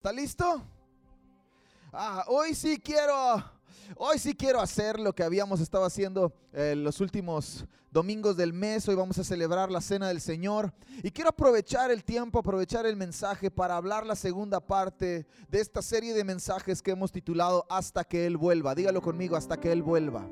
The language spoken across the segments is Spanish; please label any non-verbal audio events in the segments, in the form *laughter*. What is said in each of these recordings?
¿Está listo? Ah, hoy sí quiero, hoy sí quiero hacer lo que habíamos estado haciendo eh, los últimos domingos del mes. Hoy vamos a celebrar la cena del Señor y quiero aprovechar el tiempo, aprovechar el mensaje para hablar la segunda parte de esta serie de mensajes que hemos titulado Hasta que Él vuelva. Dígalo conmigo, hasta que Él vuelva.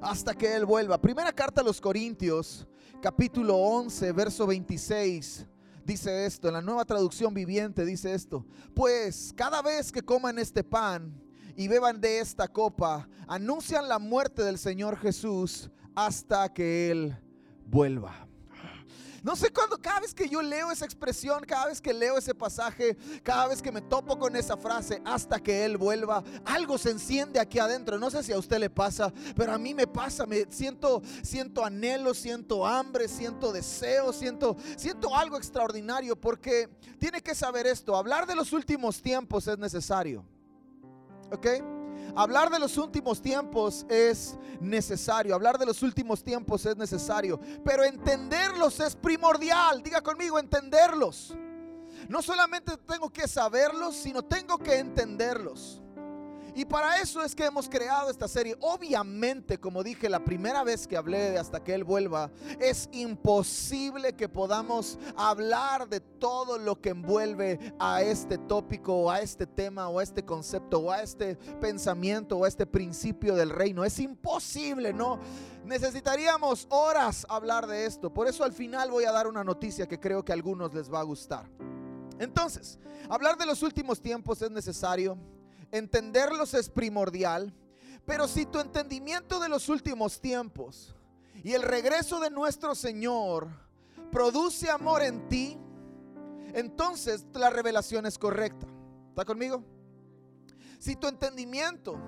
Hasta que Él vuelva. Primera carta a los Corintios, capítulo 11, verso 26 dice esto, en la nueva traducción viviente dice esto, pues cada vez que coman este pan y beban de esta copa, anuncian la muerte del Señor Jesús hasta que Él vuelva. No sé cuándo, cada vez que yo leo esa expresión, cada vez que leo ese pasaje, cada vez que me topo con esa frase, hasta que Él vuelva, algo se enciende aquí adentro. No sé si a usted le pasa, pero a mí me pasa. Me siento, siento anhelo, siento hambre, siento deseo, siento, siento algo extraordinario porque tiene que saber esto. Hablar de los últimos tiempos es necesario. ¿Ok? Hablar de los últimos tiempos es necesario. Hablar de los últimos tiempos es necesario. Pero entenderlos es primordial. Diga conmigo, entenderlos. No solamente tengo que saberlos, sino tengo que entenderlos. Y para eso es que hemos creado esta serie. Obviamente, como dije la primera vez que hablé de hasta que Él vuelva, es imposible que podamos hablar de todo lo que envuelve a este tópico o a este tema o a este concepto o a este pensamiento o a este principio del reino. Es imposible, ¿no? Necesitaríamos horas hablar de esto. Por eso al final voy a dar una noticia que creo que a algunos les va a gustar. Entonces, hablar de los últimos tiempos es necesario entenderlos es primordial, pero si tu entendimiento de los últimos tiempos y el regreso de nuestro Señor produce amor en ti, entonces la revelación es correcta. ¿Está conmigo? Si tu entendimiento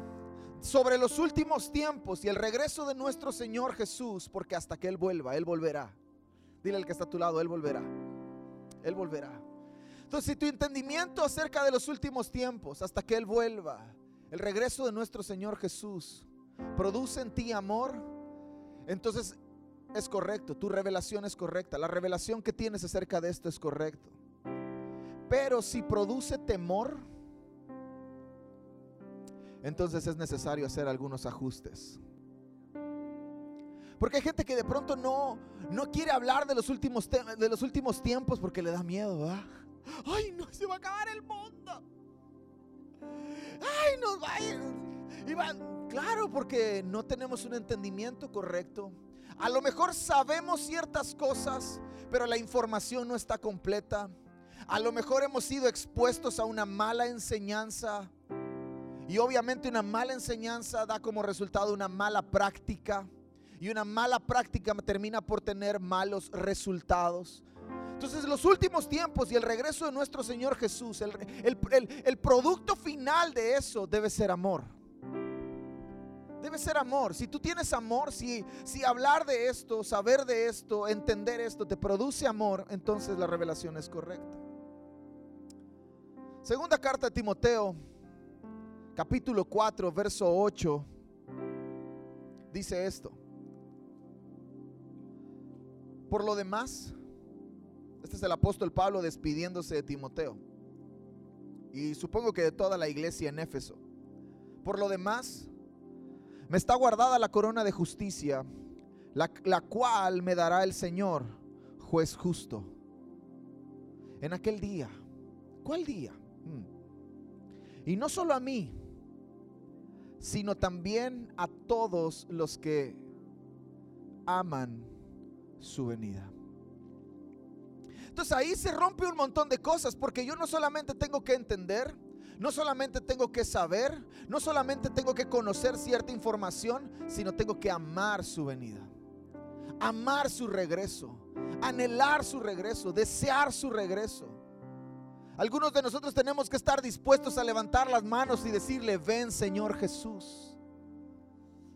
sobre los últimos tiempos y el regreso de nuestro Señor Jesús, porque hasta que Él vuelva, Él volverá. Dile al que está a tu lado, Él volverá. Él volverá. Entonces, si tu entendimiento acerca de los últimos tiempos, hasta que Él vuelva, el regreso de nuestro Señor Jesús, produce en ti amor, entonces es correcto, tu revelación es correcta, la revelación que tienes acerca de esto es correcto. Pero si produce temor, entonces es necesario hacer algunos ajustes. Porque hay gente que de pronto no, no quiere hablar de los, últimos de los últimos tiempos porque le da miedo, ¿verdad? Ay, no, se va a acabar el mundo. Ay, nos va a ir. claro, porque no tenemos un entendimiento correcto. A lo mejor sabemos ciertas cosas, pero la información no está completa. A lo mejor hemos sido expuestos a una mala enseñanza. Y obviamente una mala enseñanza da como resultado una mala práctica. Y una mala práctica termina por tener malos resultados. Entonces los últimos tiempos y el regreso de nuestro Señor Jesús, el, producto final de eso debe ser amor. Debe ser amor. Si tú tienes amor, si, si hablar de esto, saber de esto, entender esto te produce amor, entonces la revelación es correcta. Segunda carta de Timoteo, capítulo 4, verso 8, dice esto. Por lo demás, este es el apóstol Pablo despidiéndose de Timoteo. Y supongo que de toda la iglesia en Éfeso. Por lo demás, me está guardada la corona de justicia, la, cual me dará el Señor, juez justo. En aquel día. ¿Cuál día? Hmm. Y no solo a mí, sino también a todos los que aman su venida. Entonces ahí se rompe un montón de cosas porque yo no solamente tengo que entender, no solamente tengo que saber, no solamente tengo que conocer cierta información, sino tengo que amar su venida, amar su regreso, anhelar su regreso, desear su regreso. Algunos de nosotros tenemos que estar dispuestos a levantar las manos y decirle, ven Señor Jesús.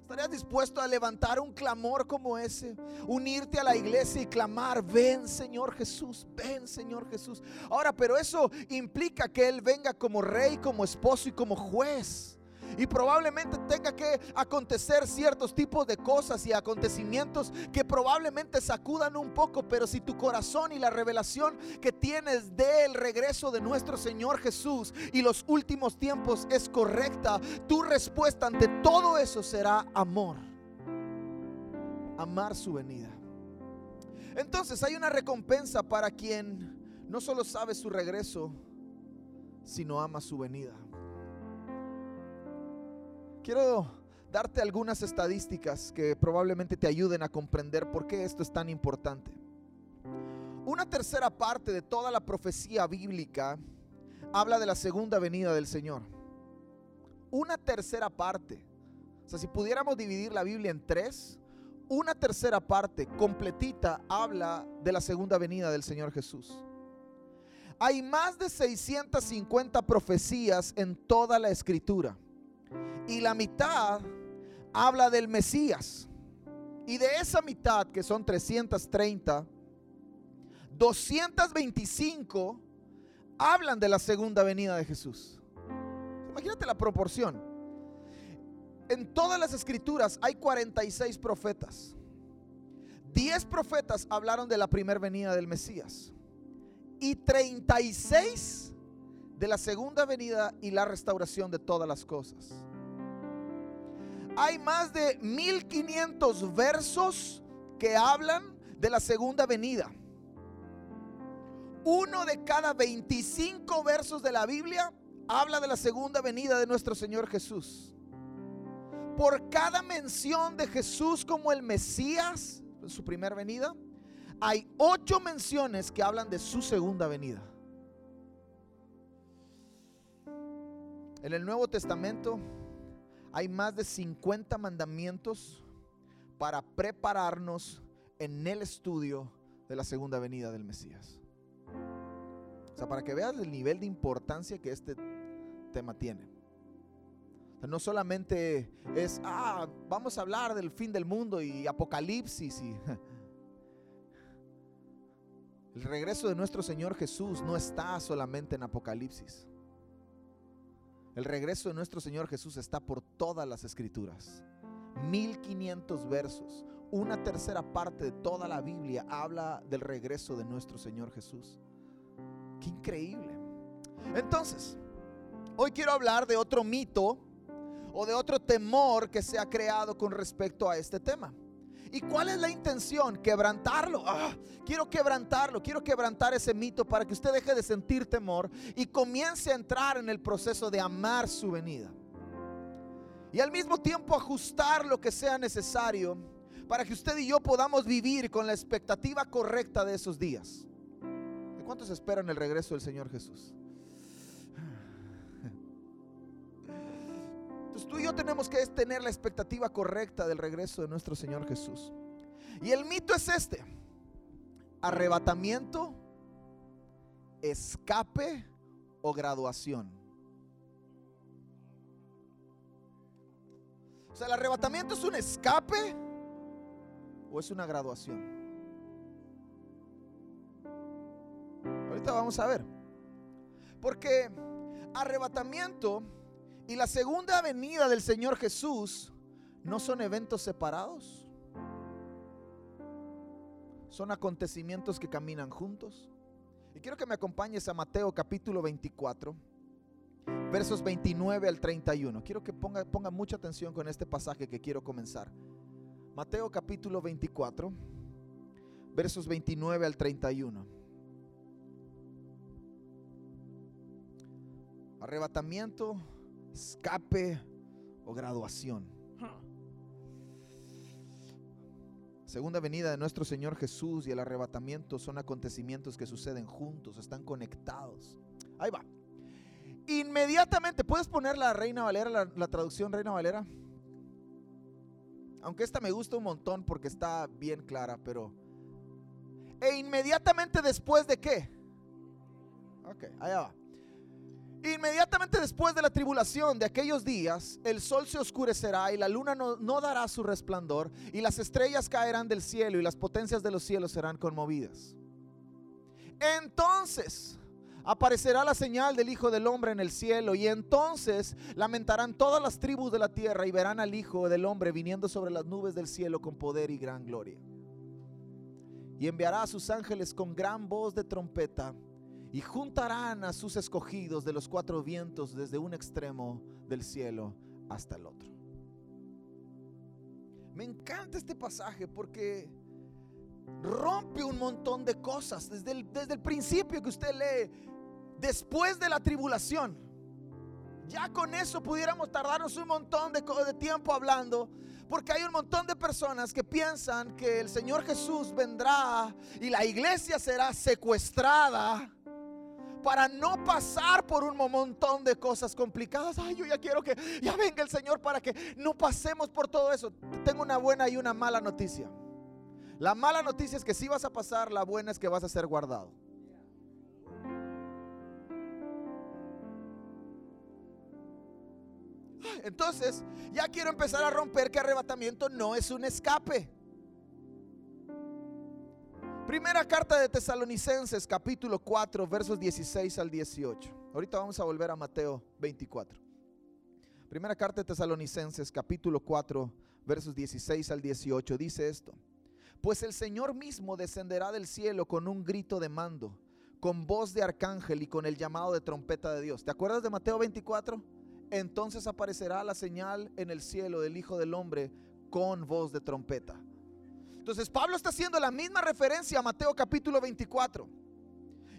¿Estarías dispuesto a levantar un clamor como ese? Unirte a la iglesia y clamar, ven Señor Jesús, ven Señor Jesús. Ahora, pero eso implica que Él venga como rey, como esposo y como juez. Y probablemente tenga que acontecer ciertos tipos de cosas y acontecimientos que probablemente sacudan un poco, pero si tu corazón y la revelación que tienes del regreso de nuestro Señor Jesús y los últimos tiempos es correcta, tu respuesta ante todo eso será amor. Amar su venida. Entonces hay una recompensa para quien no solo sabe su regreso, sino ama su venida. Quiero darte algunas estadísticas que probablemente te ayuden a comprender por qué esto es tan importante. Una tercera parte de toda la profecía bíblica habla de la segunda venida del Señor. Una tercera parte. O sea, si pudiéramos dividir la Biblia en tres, una tercera parte completita habla de la segunda venida del Señor Jesús. Hay más de 650 profecías en toda la escritura. Y la mitad habla del Mesías. Y de esa mitad, que son 330, 225 hablan de la segunda venida de Jesús. Imagínate la proporción. En todas las escrituras hay 46 profetas. 10 profetas hablaron de la primera venida del Mesías y 36 de la segunda venida y la restauración de todas las cosas. Hay más de 1500 versos que hablan de la segunda venida. Uno de cada 25 versos de la Biblia habla de la segunda venida de nuestro Señor Jesús. Por cada mención de Jesús como el Mesías, en su primera venida, hay ocho menciones que hablan de su segunda venida. En el Nuevo Testamento hay más de 50 mandamientos para prepararnos en el estudio de la segunda venida del Mesías. O sea, para que veas el nivel de importancia que este tema tiene. no solamente es, ah, vamos a hablar del fin del mundo y apocalipsis y *laughs* El regreso de nuestro Señor Jesús no está solamente en Apocalipsis. El regreso de nuestro Señor Jesús está por todas las escrituras. 1500 versos, una tercera parte de toda la Biblia habla del regreso de nuestro Señor Jesús. Qué increíble. Entonces, hoy quiero hablar de otro mito o de otro temor que se ha creado con respecto a este tema. ¿Y cuál es la intención? Quebrantarlo. Ah, quiero quebrantarlo, quiero quebrantar ese mito para que usted deje de sentir temor y comience a entrar en el proceso de amar su venida. Y al mismo tiempo ajustar lo que sea necesario para que usted y yo podamos vivir con la expectativa correcta de esos días. ¿De cuántos esperan el regreso del Señor Jesús? Tú y yo tenemos que tener la expectativa correcta del regreso de nuestro Señor Jesús. Y el mito es este. Arrebatamiento, escape o graduación. O sea, el arrebatamiento es un escape o es una graduación. Ahorita vamos a ver. Porque arrebatamiento y la segunda venida del Señor Jesús no son eventos separados. Son acontecimientos que caminan juntos. Y quiero que me acompañes a Mateo capítulo 24, versos 29 al 31. Quiero que ponga, ponga mucha atención con este pasaje que quiero comenzar. Mateo capítulo 24, versos 29 al 31. Arrebatamiento escape o graduación. Segunda venida de nuestro Señor Jesús y el arrebatamiento son acontecimientos que suceden juntos, están conectados. Ahí va. Inmediatamente, ¿puedes poner la Reina Valera, la, traducción Reina Valera? Aunque esta me gusta un montón porque está bien clara, pero... E inmediatamente después de qué? Ok, allá va. Inmediatamente después de la tribulación de aquellos días, el sol se oscurecerá y la luna no, dará su resplandor y las estrellas caerán del cielo y las potencias de los cielos serán conmovidas. Entonces aparecerá la señal del Hijo del Hombre en el cielo y entonces lamentarán todas las tribus de la tierra y verán al Hijo del Hombre viniendo sobre las nubes del cielo con poder y gran gloria. Y enviará a sus ángeles con gran voz de trompeta y juntarán a sus escogidos de los cuatro vientos desde un extremo del cielo hasta el otro. Me encanta este pasaje porque rompe un montón de cosas desde el, desde el principio que usted lee después de la tribulación. Ya con eso pudiéramos tardarnos un montón de, de, tiempo hablando, porque hay un montón de personas que piensan que el Señor Jesús vendrá y la iglesia será secuestrada para no pasar por un montón de cosas complicadas. Ay, yo ya quiero que ya venga el Señor para que no pasemos por todo eso. Tengo una buena y una mala noticia. La mala noticia es que si vas a pasar, la buena es que vas a ser guardado. Entonces, ya quiero empezar a romper que arrebatamiento no es un escape. Primera carta de Tesalonicenses, capítulo 4, versos 16 al 18. Ahorita vamos a volver a Mateo 24. Primera carta de Tesalonicenses, capítulo 4, versos 16 al 18. Dice esto. Pues el Señor mismo descenderá del cielo con un grito de mando, con voz de arcángel y con el llamado de trompeta de Dios. ¿Te acuerdas de Mateo 24? entonces aparecerá la señal en el cielo del Hijo del Hombre con voz de trompeta. Entonces Pablo está haciendo la misma referencia a Mateo capítulo 24.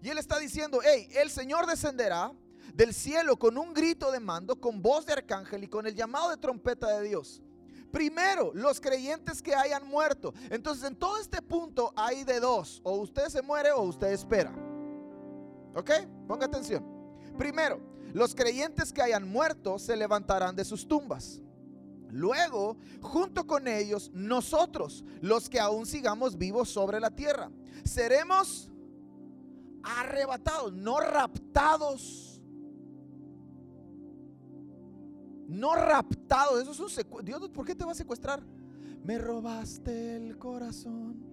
Y él está diciendo, hey, el Señor descenderá del cielo con un grito de mando, con voz de arcángel y con el llamado de trompeta de Dios. Primero, los creyentes que hayan muerto. Entonces, en todo este punto hay de dos. O usted se muere o usted espera. ¿Ok? Ponga atención. Primero, los creyentes que hayan muerto se levantarán de sus tumbas. Luego, junto con ellos, nosotros, los que aún sigamos vivos sobre la tierra, seremos arrebatados, no raptados. No raptados. Eso es un. Dios, ¿por qué te va a secuestrar? Me robaste el corazón.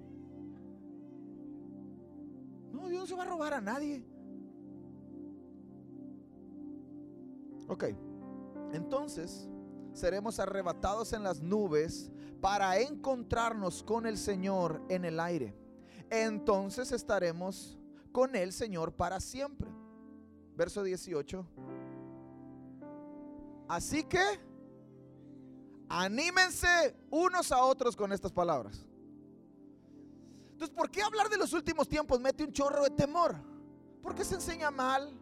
No, Dios no se va a robar a nadie. Ok, entonces seremos arrebatados en las nubes para encontrarnos con el Señor en el aire. Entonces estaremos con el Señor para siempre. Verso 18. Así que anímense unos a otros con estas palabras. Entonces, ¿por qué hablar de los últimos tiempos mete un chorro de temor? Porque se enseña mal,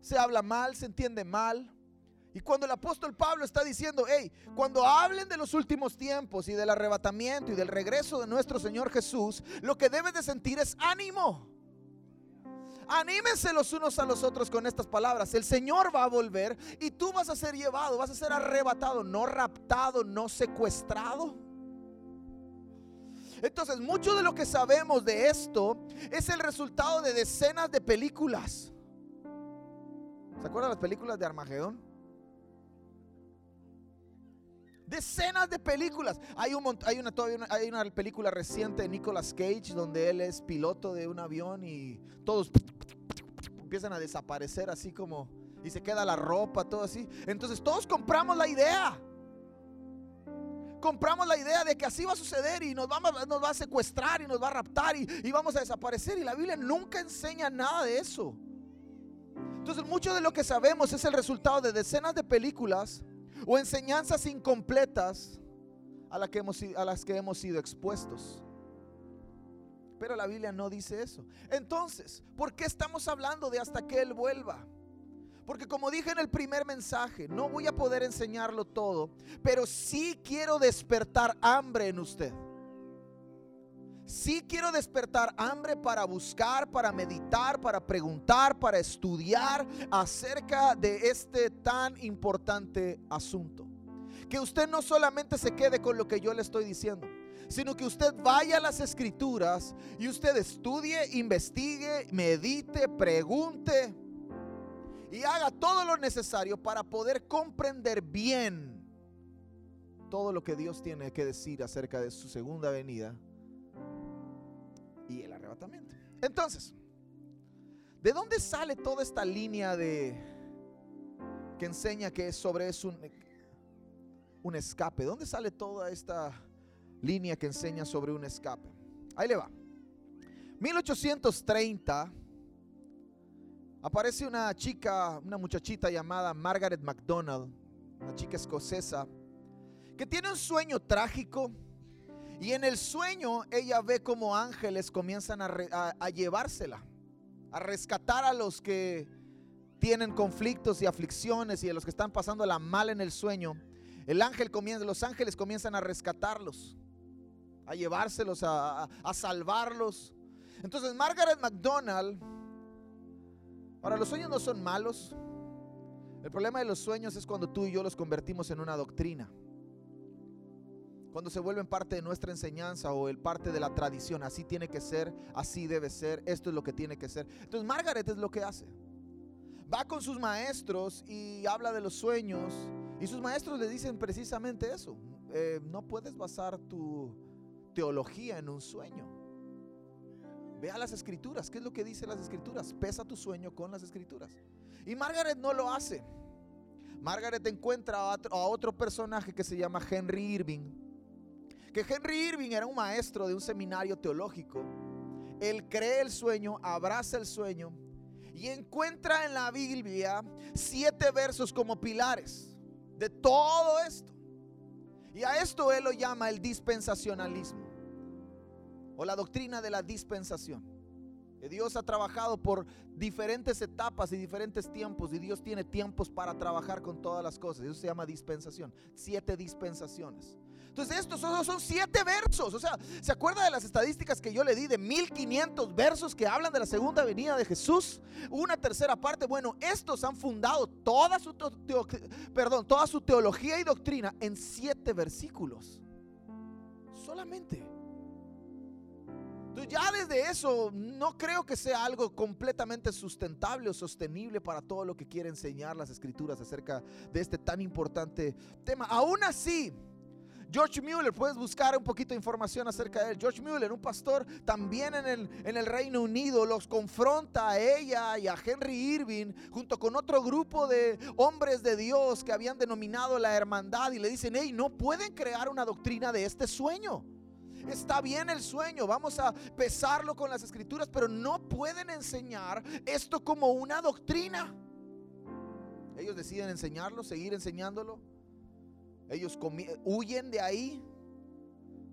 se habla mal, se entiende mal. Y cuando el apóstol Pablo está diciendo, hey, cuando hablen de los últimos tiempos y del arrebatamiento y del regreso de nuestro Señor Jesús, lo que debes de sentir es ánimo. Anímense los unos a los otros con estas palabras. El Señor va a volver y tú vas a ser llevado, vas a ser arrebatado, no raptado, no secuestrado. Entonces, mucho de lo que sabemos de esto es el resultado de decenas de películas. ¿Se acuerdan las películas de Armagedón? Decenas de películas. Hay, un, hay, una, todavía hay una película reciente de Nicolas Cage donde él es piloto de un avión y todos empiezan a desaparecer así como y se queda la ropa, todo así. Entonces todos compramos la idea. Compramos la idea de que así va a suceder y nos, vamos, nos va a secuestrar y nos va a raptar y, y vamos a desaparecer. Y la Biblia nunca enseña nada de eso. Entonces mucho de lo que sabemos es el resultado de decenas de películas o enseñanzas incompletas a, que hemos, a las que hemos sido expuestos. Pero la Biblia no dice eso. Entonces, ¿por qué estamos hablando de hasta que Él vuelva? Porque como dije en el primer mensaje, no voy a poder enseñarlo todo, pero sí quiero despertar hambre en usted. Sí quiero despertar hambre para buscar, para meditar, para preguntar, para estudiar acerca de este tan importante asunto. Que usted no solamente se quede con lo que yo le estoy diciendo, sino que usted vaya a las escrituras y usted estudie, investigue, medite, pregunte y haga todo lo necesario para poder comprender bien todo lo que Dios tiene que decir acerca de su segunda venida y el arrebatamiento. Entonces, ¿De dónde sale toda esta línea de que enseña que sobre es un, un escape? ¿Dónde sale toda esta línea que enseña sobre un escape? Ahí le va. 1830 aparece una chica, una muchachita llamada Margaret MacDonald, una chica escocesa, que tiene un sueño trágico y en el sueño ella ve como ángeles comienzan a, a llevársela a rescatar a los que tienen conflictos y aflicciones y a los que están pasando la mal en el sueño. El ángel comienza, los ángeles comienzan a rescatarlos, a llevárselos, a, a salvarlos. Entonces Margaret McDonald, ahora los sueños no son malos. El problema de los sueños es cuando tú y yo los convertimos en una doctrina cuando se vuelven parte de nuestra enseñanza o el parte de la tradición. Así tiene que ser, así debe ser, esto es lo que tiene que ser. Entonces Margaret es lo que hace. Va con sus maestros y habla de los sueños y sus maestros le dicen precisamente eso. Eh, no puedes basar tu teología en un sueño. Vea las escrituras. ¿Qué es lo que dice las escrituras? Pesa tu sueño con las escrituras. Y Margaret no lo hace. Margaret encuentra a a otro personaje que se llama Henry Irving que Henry Irving era un maestro de un seminario teológico. Él cree el sueño, abraza el sueño y encuentra en la Biblia siete versos como pilares de todo esto. Y a esto él lo llama el dispensacionalismo o la doctrina de la dispensación. Que Dios ha trabajado por diferentes etapas y diferentes tiempos y Dios tiene tiempos para trabajar con todas las cosas. Eso se llama dispensación. Siete dispensaciones. Entonces estos son, siete versos. O sea, ¿se acuerda de las estadísticas que yo le di de 1500 versos que hablan de la segunda venida de Jesús? Una tercera parte. Bueno, estos han fundado toda su, perdón, toda su teología y doctrina en siete versículos. Solamente. Entonces ya desde eso no creo que sea algo completamente sustentable o sostenible para todo lo que quiere enseñar las escrituras acerca de este tan importante tema. Aún así, George Mueller, puedes buscar un poquito de información acerca de él. George Mueller, un pastor también en el, en el Reino Unido, los confronta a ella y a Henry Irving junto con otro grupo de hombres de Dios que habían denominado la hermandad y le dicen, hey, no pueden crear una doctrina de este sueño. Está bien el sueño, vamos a pesarlo con las escrituras, pero no pueden enseñar esto como una doctrina. Ellos deciden enseñarlo, seguir enseñándolo. Ellos huyen de ahí,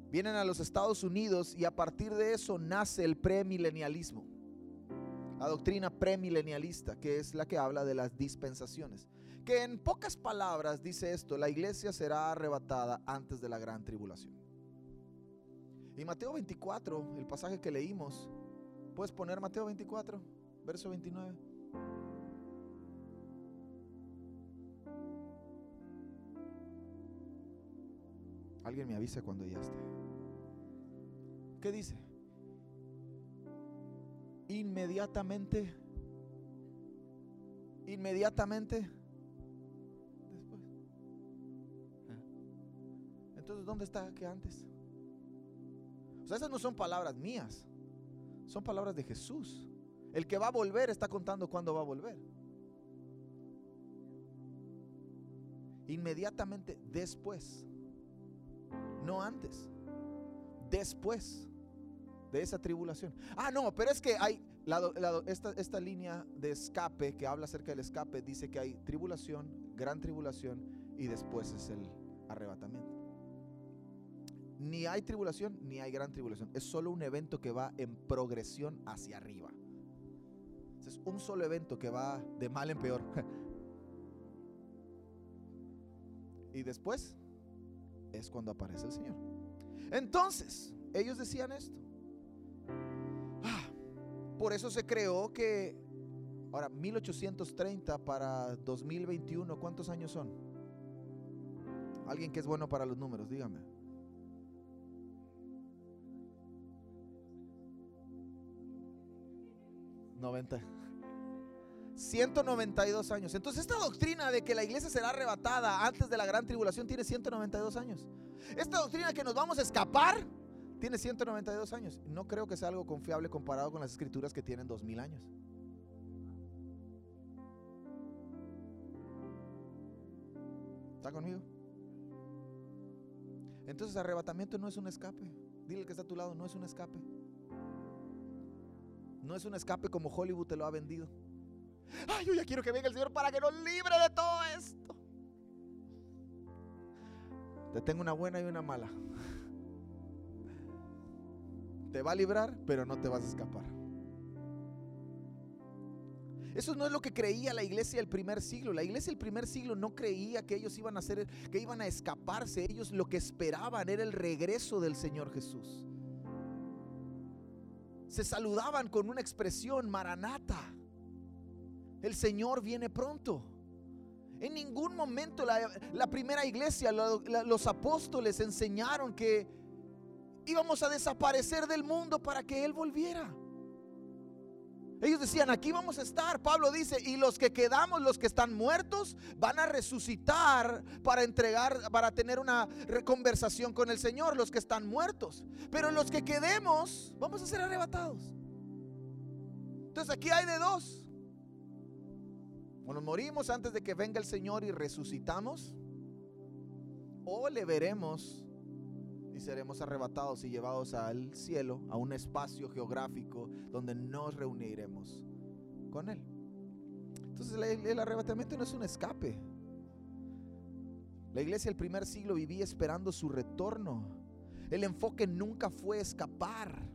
vienen a los Estados Unidos y a partir de eso nace el premilenialismo. La doctrina premilenialista, que es la que habla de las dispensaciones. Que en pocas palabras dice esto, la iglesia será arrebatada antes de la gran tribulación. Y Mateo 24, el pasaje que leímos, ¿puedes poner Mateo 24, verso 29? Alguien me avisa cuando ya esté. ¿Qué dice? Inmediatamente. Inmediatamente. Después. Entonces, ¿dónde está que antes? O sea, esas no son palabras mías. Son palabras de Jesús. El que va a volver está contando cuándo va a volver. Inmediatamente después no antes, después de esa tribulación. Ah, no, pero es que hay esta, esta línea de escape que habla acerca del escape, dice que hay tribulación, gran tribulación y después es el arrebatamiento. Ni hay tribulación ni hay gran tribulación. Es solo un evento que va en progresión hacia arriba. Es un solo evento que va de mal en peor. *laughs* y después es cuando aparece el Señor. Entonces, ellos decían esto. Ah, por eso se creó que, ahora, 1830 para 2021, ¿cuántos años son? Alguien que es bueno para los números, dígame. 90. 192 años. Entonces esta doctrina de que la iglesia será arrebatada antes de la gran tribulación tiene 192 años. Esta doctrina de que nos vamos a escapar tiene 192 años. No creo que sea algo confiable comparado con las escrituras que tienen 2000 años. ¿Está conmigo? Entonces arrebatamiento no es un escape. Dile que está a tu lado, no es un escape. No es un escape como Hollywood te lo ha vendido. Ay, yo ya quiero que venga el Señor para que nos libre de todo esto. Te tengo una buena y una mala. Te va a librar, pero no te vas a escapar. Eso no es lo que creía la iglesia del primer siglo. La iglesia del primer siglo no creía que ellos iban a hacer, que iban a escaparse. Ellos lo que esperaban era el regreso del Señor Jesús. Se saludaban con una expresión maranata. El Señor viene pronto. En ningún momento la, primera iglesia, los apóstoles enseñaron que íbamos a desaparecer del mundo para que Él volviera. Ellos decían, aquí vamos a estar. Pablo dice, y los que quedamos, los que están muertos, van a resucitar para entregar, para tener una conversación con el Señor, los que están muertos. Pero los que quedemos, vamos a ser arrebatados. Entonces aquí hay de dos. O nos morimos antes de que venga el Señor y resucitamos, o le veremos seremos arrebatados y llevados al cielo, a un espacio geográfico donde nos reuniremos con Él. Entonces el, arrebatamiento no es un escape. La iglesia del primer siglo vivía esperando su retorno. El enfoque nunca fue escapar.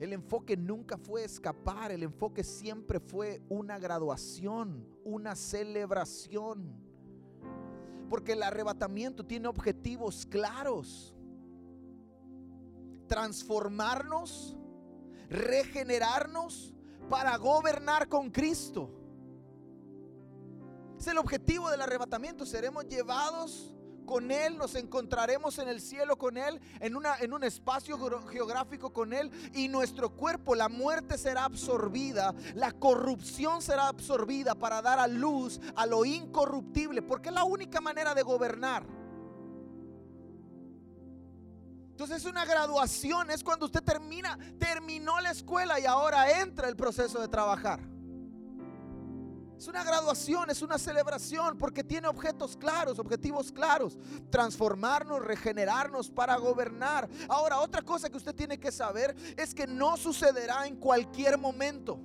El enfoque nunca fue escapar. El enfoque siempre fue una graduación, una celebración. Porque el arrebatamiento tiene objetivos claros. Transformarnos, regenerarnos para gobernar con Cristo. Es el objetivo del arrebatamiento. Seremos llevados con Él, nos encontraremos en el cielo con Él, en, una, en un espacio geográfico con Él y nuestro cuerpo, la muerte será absorbida, la corrupción será absorbida para dar a luz a lo incorruptible, porque es la única manera de gobernar. Entonces es una graduación, es cuando usted termina, terminó la escuela y ahora entra el proceso de trabajar. Es una graduación, es una celebración porque tiene objetos claros, objetivos claros. Transformarnos, regenerarnos para gobernar. Ahora, otra cosa que usted tiene que saber es que no sucederá en cualquier momento.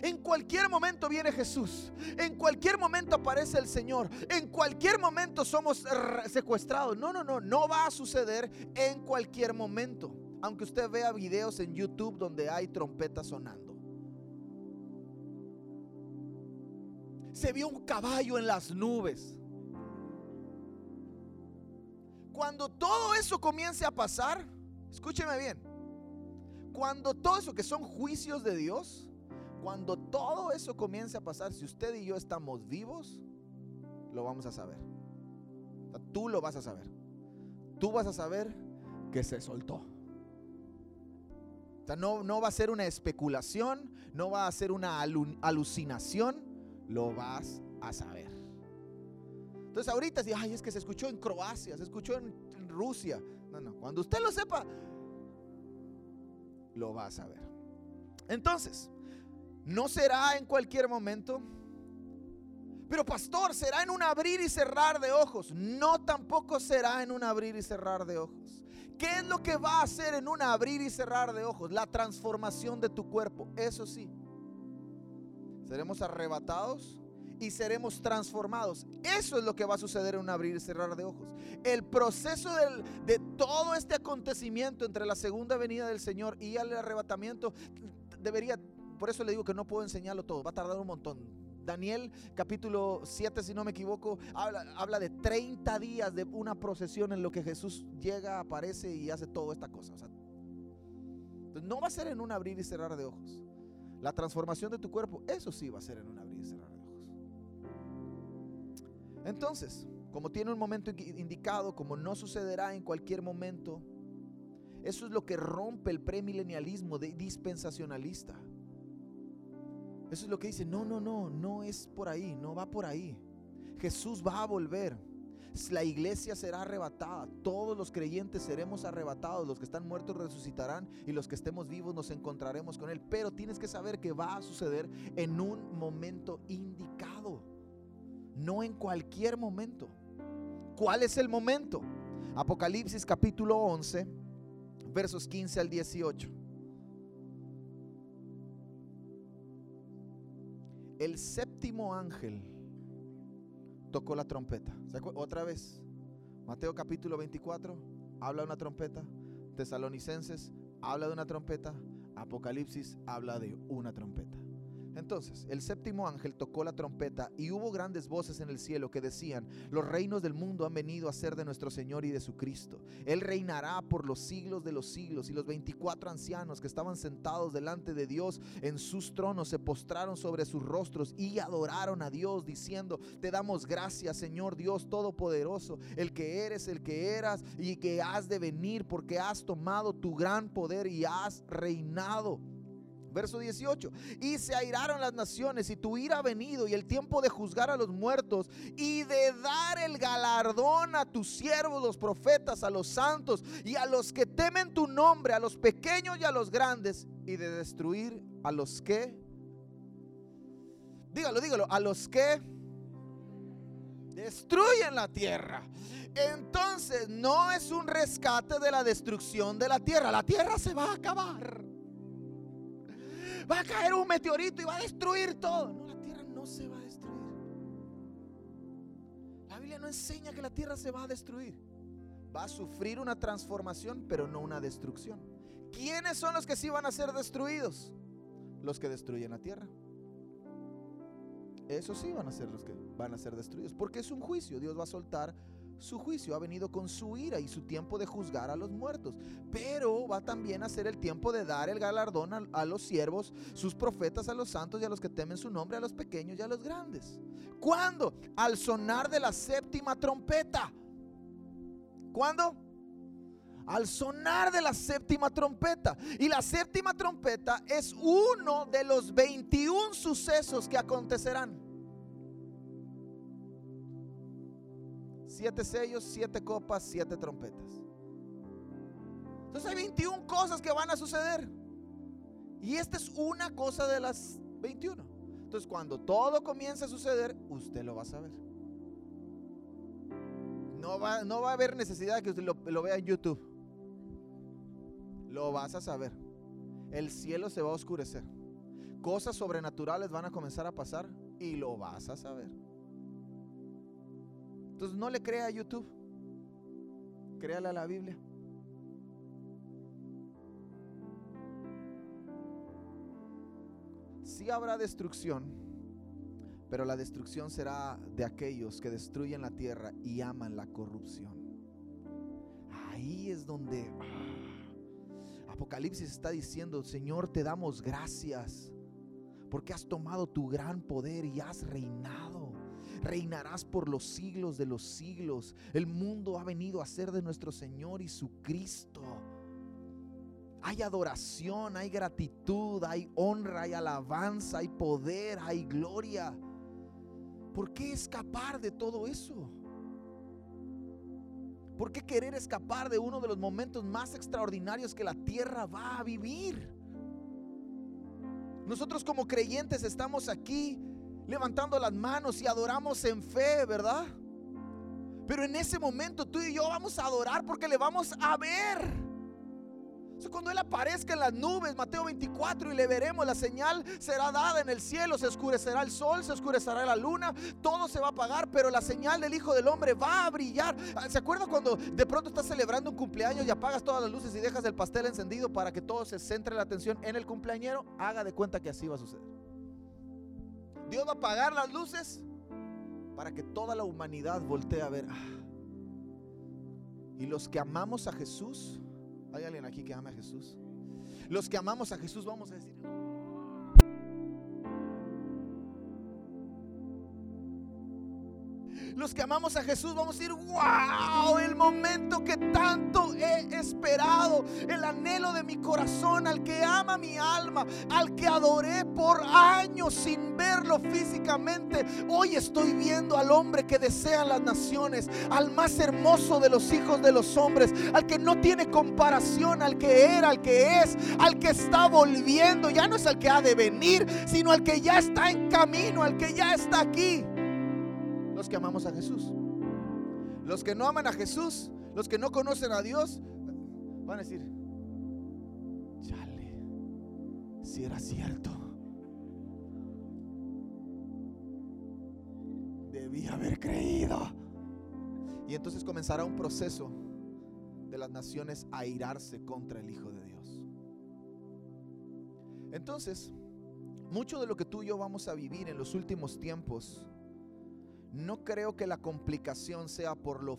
En cualquier momento viene Jesús. En cualquier momento aparece el Señor. En cualquier momento somos secuestrados. No, no, no. No va a suceder en cualquier momento. Aunque usted vea videos en YouTube donde hay trompetas sonando. Se vio un caballo en las nubes. Cuando todo eso comience a pasar, escúcheme bien, cuando todo eso que son juicios de Dios, cuando todo eso comience a pasar, si usted y yo estamos vivos, lo vamos a saber. tú lo vas a saber. Tú vas a saber que se soltó. No, no va a ser una especulación, no va a ser una alucinación, lo vas a saber. Entonces ahorita si, ay, es que se escuchó en Croacia, se escuchó en, Rusia. No, no, cuando usted lo sepa, lo va a saber. Entonces, no será en cualquier momento. Pero pastor, será en un abrir y cerrar de ojos. No tampoco será en un abrir y cerrar de ojos. ¿Qué es lo que va a hacer en un abrir y cerrar de ojos? La transformación de tu cuerpo. Eso sí. Seremos arrebatados y seremos transformados. Eso es lo que va a suceder en un abrir y cerrar de ojos. El proceso de todo este acontecimiento entre la segunda venida del Señor y el arrebatamiento debería, por eso le digo que no puedo enseñarlo todo, va a tardar un montón. Daniel capítulo 7, si no me equivoco, habla, habla, de 30 días de una procesión en lo que Jesús llega, aparece y hace toda esta cosa. no va a ser en un abrir y cerrar de ojos. La transformación de tu cuerpo, eso sí va a ser en un abrir y cerrar de ojos. Entonces, como tiene un momento indicado, como no sucederá en cualquier momento, eso es lo que rompe el premilenialismo dispensacionalista. Eso es lo que dice, no, no, no, no es por ahí, no va por ahí. Jesús va a volver la iglesia será arrebatada, todos los creyentes seremos arrebatados, los que están muertos resucitarán y los que estemos vivos nos encontraremos con Él. Pero tienes que saber que va a suceder en un momento indicado. no en cualquier momento. ¿Cuál es el momento? Apocalipsis capítulo 11, versos 15 al 18. El séptimo ángel tocó la trompeta. Otra vez, Mateo capítulo 24, habla de una trompeta. Tesalonicenses habla de una trompeta. Apocalipsis habla de una trompeta. Entonces, el séptimo ángel tocó la trompeta y hubo grandes voces en el cielo que decían, los reinos del mundo han venido a ser de nuestro Señor y de su Cristo. Él reinará por los siglos de los siglos. Y los 24 ancianos que estaban sentados delante de Dios en sus tronos se postraron sobre sus rostros y adoraron a Dios diciendo, te damos gracias Señor Dios Todopoderoso, el que eres, el que eras y que has de venir porque has tomado tu gran poder y has reinado. Verso 18. Y se airaron las naciones y tu ira ha venido y el tiempo de juzgar a los muertos y de dar el galardón a tus siervos, los profetas, a los santos y a los que temen tu nombre, a los pequeños y a los grandes y de destruir a los que... Dígalo, dígalo, a los que destruyen la tierra. Entonces no es un rescate de la destrucción de la tierra. La tierra se va a acabar va a caer un meteorito y va a destruir todo. No, la tierra no se va a destruir. La Biblia no enseña que la tierra se va a destruir. Va a sufrir una transformación, pero no una destrucción. ¿Quiénes son los que sí van a ser destruidos? Los que destruyen la tierra. Esos sí van a ser los que van a ser destruidos, porque es un juicio. Dios va a soltar su juicio, ha venido con su ira y su tiempo de juzgar a los muertos. Pero va también a ser el tiempo de dar el galardón a, los siervos, sus profetas, a los santos y a los que temen su nombre, a los pequeños y a los grandes. ¿Cuándo? Al sonar de la séptima trompeta. ¿Cuándo? Al sonar de la séptima trompeta. Y la séptima trompeta es uno de los 21 sucesos que acontecerán. Siete sellos, siete copas, siete trompetas. Entonces hay 21 cosas que van a suceder. Y esta es una cosa de las 21. Entonces cuando todo comience a suceder, usted lo va a saber. No va, no va a haber necesidad de que usted lo, lo vea en YouTube. Lo vas a saber. El cielo se va a oscurecer. Cosas sobrenaturales van a comenzar a pasar y lo vas a saber. Entonces no le crea a YouTube, créale a la Biblia. Sí habrá destrucción, pero la destrucción será de aquellos que destruyen la tierra y aman la corrupción. Ahí es donde ah, Apocalipsis está diciendo, Señor, te damos gracias porque has tomado tu gran poder y has reinado reinarás por los siglos de los siglos. El mundo ha venido a ser de nuestro Señor y su Cristo. Hay adoración, hay gratitud, hay honra, hay alabanza, hay poder, hay gloria. ¿Por qué escapar de todo eso? ¿Por qué querer escapar de uno de los momentos más extraordinarios que la tierra va a vivir? Nosotros como creyentes estamos aquí levantando las manos y adoramos en fe, ¿verdad? Pero en ese momento tú y yo vamos a adorar porque le vamos a ver. cuando Él aparezca en las nubes, Mateo 24, y le veremos, la señal será dada en el cielo, se oscurecerá el sol, se oscurecerá la luna, todo se va a apagar, pero la señal del Hijo del Hombre va a brillar. Ah, ¿Se acuerda cuando de pronto estás celebrando un cumpleaños y apagas todas las luces y dejas el pastel encendido para que todo se centre la atención en el cumpleañero? Haga de cuenta que así va a suceder. Dios va a apagar las luces para que toda la humanidad voltee a ver. Ah. Y los que amamos a Jesús, ¿hay alguien aquí que ama a Jesús? Los que amamos a Jesús vamos a decir, los que amamos a Jesús vamos a decir, wow, el momento que tanto he esperado, el anhelo de mi corazón, al que ama mi alma, al que adoré por años sin verlo físicamente. Hoy estoy viendo al hombre que desean las naciones, al más hermoso de los hijos de los hombres, al que no tiene comparación, al que era, al que es, al que está volviendo. Ya no es al que ha de venir, sino al que ya está en camino, al que ya está aquí. los que amamos a Jesús. Los que no aman a Jesús, los que no conocen a Dios, van a decir, chale, si era cierto. Haber creído. Y entonces comenzará un proceso de las naciones a irarse contra el Hijo de Dios. Entonces, mucho de lo que tú y yo vamos a vivir en los últimos tiempos, no creo que la complicación sea por lo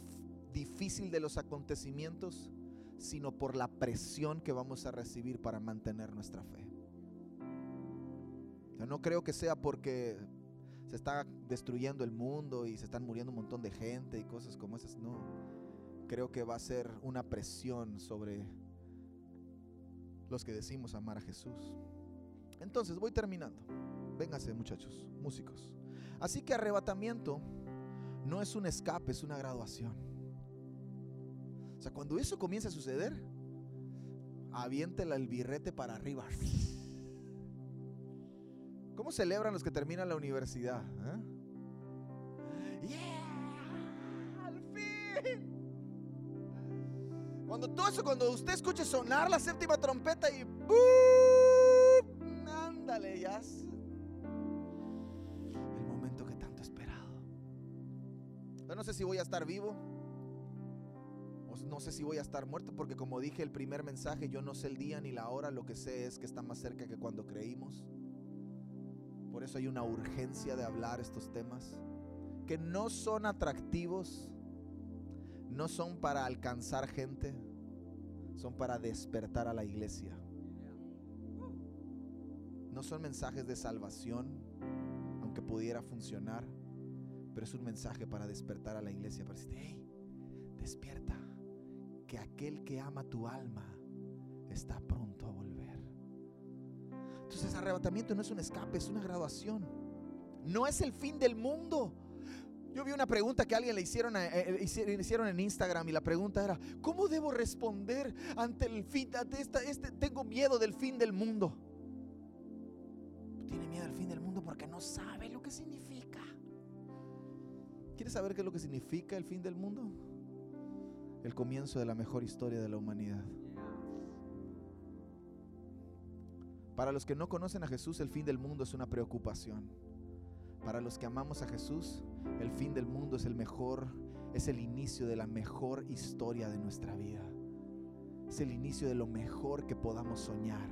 difícil de los acontecimientos, sino por la presión que vamos a recibir para mantener nuestra fe. no creo que sea porque se está destruyendo el mundo y se están muriendo un montón de gente y cosas como esas. No, creo que va a ser una presión sobre los que decimos amar a Jesús. Entonces, voy terminando. Véngase, muchachos, músicos. Así que arrebatamiento no es un escape, es una graduación. O sea, cuando eso comienza a suceder, aviéntela el birrete para arriba. ¿Cómo celebran los que terminan la universidad? Eh? ¡Yeah! ¡Al fin! Cuando todo eso, cuando usted escuche sonar la séptima trompeta y ¡boom! Ándale, ya. El momento que tanto he esperado. Yo no sé si voy a estar vivo. No sé si voy a estar muerto, porque como dije el primer mensaje, yo no sé el día ni la hora, lo que sé es que está más cerca que cuando creímos. Por eso hay una urgencia de hablar estos temas que no son atractivos, no son para alcanzar gente, son para despertar a la iglesia. No son mensajes de salvación, aunque pudiera funcionar, pero es un mensaje para despertar a la iglesia, para decirte, hey, despierta, que aquel que ama tu alma está pronto a volver. Entonces arrebatamiento no es un escape, es una graduación. No es el fin del mundo. Yo vi una pregunta que alguien le hicieron, eh, eh, hicieron en Instagram y la pregunta era, ¿cómo debo responder ante el fin, ante esta, este, tengo miedo del fin del mundo? Tiene miedo del fin del mundo porque no sabe lo que significa. ¿Quieres saber qué es lo que significa el fin del mundo? El comienzo de la mejor historia de la humanidad. Para los que no conocen a Jesús, el fin del mundo es una preocupación. Para los que amamos a Jesús, el fin del mundo es el mejor, es el inicio de la mejor historia de nuestra vida. Es el inicio de lo mejor que podamos soñar.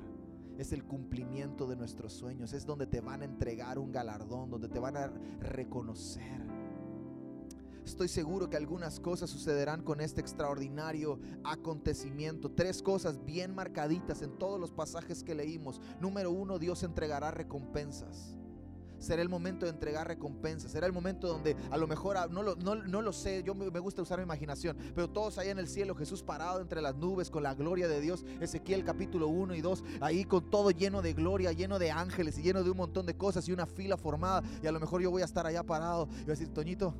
Es el cumplimiento de nuestros sueños. Es donde te van a entregar un galardón, donde te van a reconocer. Estoy seguro que algunas cosas sucederán con este extraordinario acontecimiento. Tres cosas bien marcaditas en todos los pasajes que leímos. Número uno, Dios entregará recompensas será el momento de entregar recompensas, será el momento donde a lo mejor, ah, no lo, sé, yo me, gusta usar mi imaginación, pero todos ahí en el cielo, Jesús parado entre las nubes con la gloria de Dios, Ezequiel capítulo 1 y 2, ahí con todo lleno de gloria, lleno de ángeles y lleno de un montón de cosas y una fila formada, y a lo mejor yo voy a estar allá parado y voy a decir, Toñito,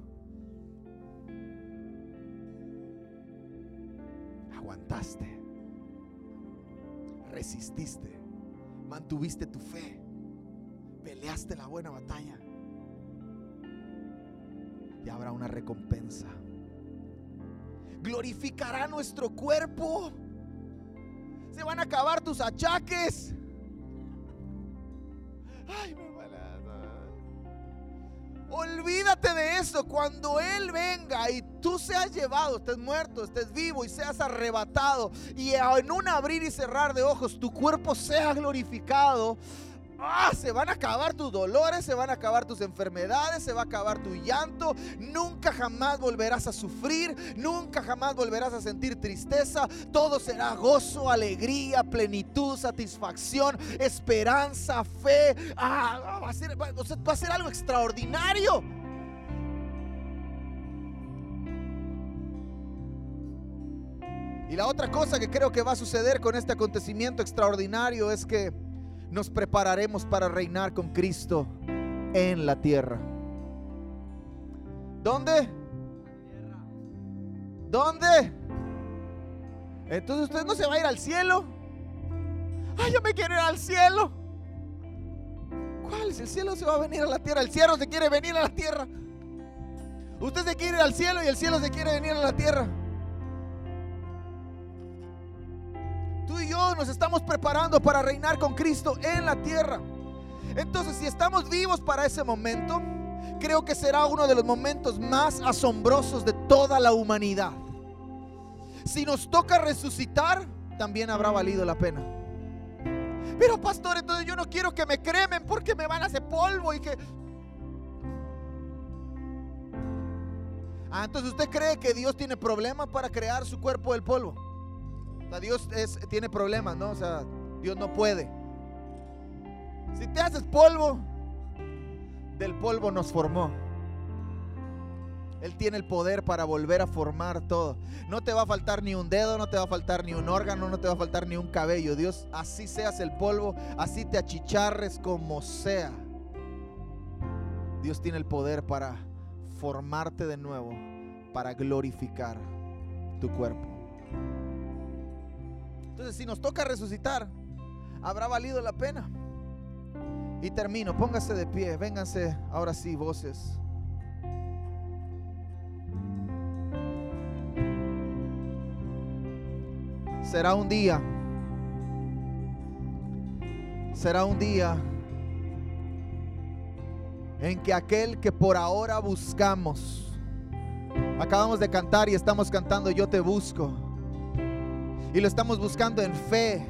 aguantaste, resististe, mantuviste tu fe, peleaste la buena batalla. Y habrá una recompensa. Glorificará nuestro cuerpo. Se van a acabar tus achaques. Ay, me Olvídate de eso. Cuando Él venga y tú seas llevado, estés muerto, estés vivo y seas arrebatado y en un abrir y cerrar de ojos tu cuerpo sea glorificado. Ah, se van a acabar tus dolores, se van a acabar tus enfermedades, se va a acabar tu llanto. Nunca jamás volverás a sufrir, nunca jamás volverás a sentir tristeza. Todo será gozo, alegría, plenitud, satisfacción, esperanza, fe. Ah, va, a ser, va a ser algo extraordinario. Y la otra cosa que creo que va a suceder con este acontecimiento extraordinario es que nos prepararemos para reinar con Cristo en la tierra. ¿Dónde? ¿Dónde? Entonces usted no se va a ir al cielo. Ay, yo me quiero ir al cielo. ¿Cuál es? El cielo se va a venir a la tierra. El cielo se quiere venir a la tierra. Usted se quiere ir al cielo y el cielo se quiere venir a la tierra. Y yo nos estamos preparando para reinar con Cristo en la tierra. Entonces, si estamos vivos para ese momento, creo que será uno de los momentos más asombrosos de toda la humanidad. Si nos toca resucitar, también habrá valido la pena. Pero pastor, entonces yo no quiero que me cremen porque me van a hacer polvo y que... Ah, entonces usted cree que Dios tiene problemas para crear su cuerpo del polvo. Dios tiene problemas, ¿no? O sea, Dios no puede. Si te haces polvo, del polvo nos formó. Él tiene el poder para volver a formar todo. No te va a faltar ni un dedo, no te va a faltar ni un órgano, no te va a faltar ni un cabello. Dios, así seas el polvo, así te achicharres como sea. Dios tiene el poder para formarte de nuevo, para glorificar tu cuerpo. Entonces, si nos toca resucitar, habrá valido la pena. Y termino, póngase de pie, vénganse ahora sí, voces. Será un día, será un día en que aquel que por ahora buscamos, acabamos de cantar y estamos cantando Yo te busco, y lo estamos buscando en fe,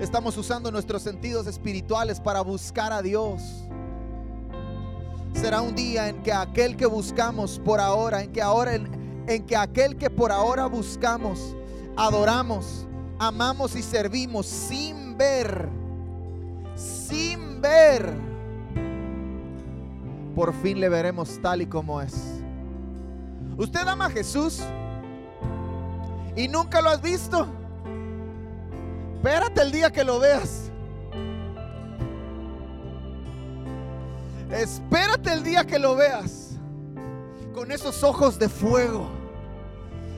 Estamos usando nuestros sentidos espirituales para buscar a Dios. Será un día en que aquel que buscamos por ahora, en que ahora en, que aquel que por ahora buscamos, adoramos, amamos y servimos sin ver, sin ver, por fin le veremos tal y como es. ¿Usted ama a Jesús y nunca lo has visto? Espérate el día que lo veas. Espérate el día que lo veas. Con esos ojos de fuego.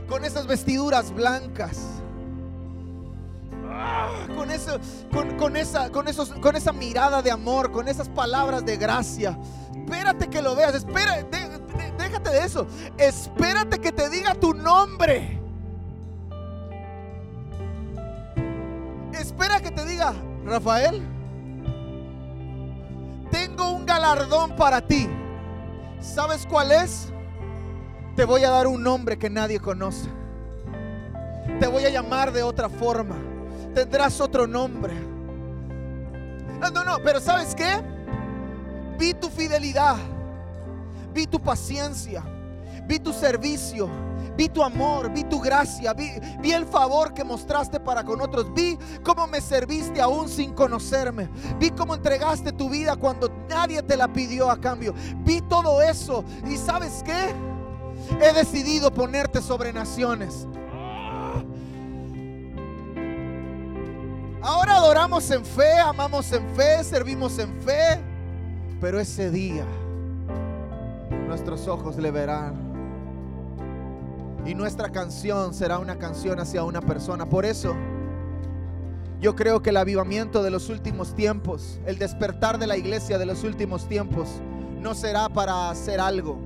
Con esas vestiduras blancas. Ah, con, eso, con, esa, con, esos, con esa mirada de amor, con esas palabras de gracia. Espérate que lo veas. Espera, déjate de eso. Espérate que te diga tu nombre. Espera que te diga, Rafael, tengo un galardón para ti. ¿Sabes cuál es? Te voy a dar un nombre que nadie conoce. Te voy a llamar de otra forma. Tendrás otro nombre. No, no, no, pero ¿sabes qué? Vi tu fidelidad. Vi tu paciencia. Vi tu servicio vi tu amor, vi tu gracia, vi, el favor que mostraste para con otros, vi cómo me serviste aún sin conocerme, vi cómo entregaste tu vida cuando nadie te la pidió a cambio, vi todo eso y sabes qué, he decidido ponerte sobre naciones. Ahora adoramos en fe, amamos en fe, servimos en fe, pero ese día nuestros ojos le verán y nuestra canción será una canción hacia una persona. Por eso yo creo que el avivamiento de los últimos tiempos, el despertar de la iglesia de los últimos tiempos, no será para hacer algo,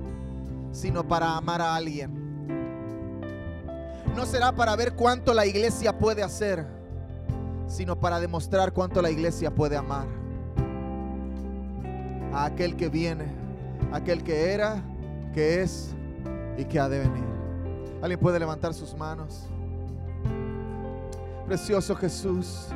sino para amar a alguien. No será para ver cuánto la iglesia puede hacer, sino para demostrar cuánto la iglesia puede amar. A aquel que viene, aquel que era, que es y que ha de venir. Alguien puede levantar sus manos. Precioso Jesús.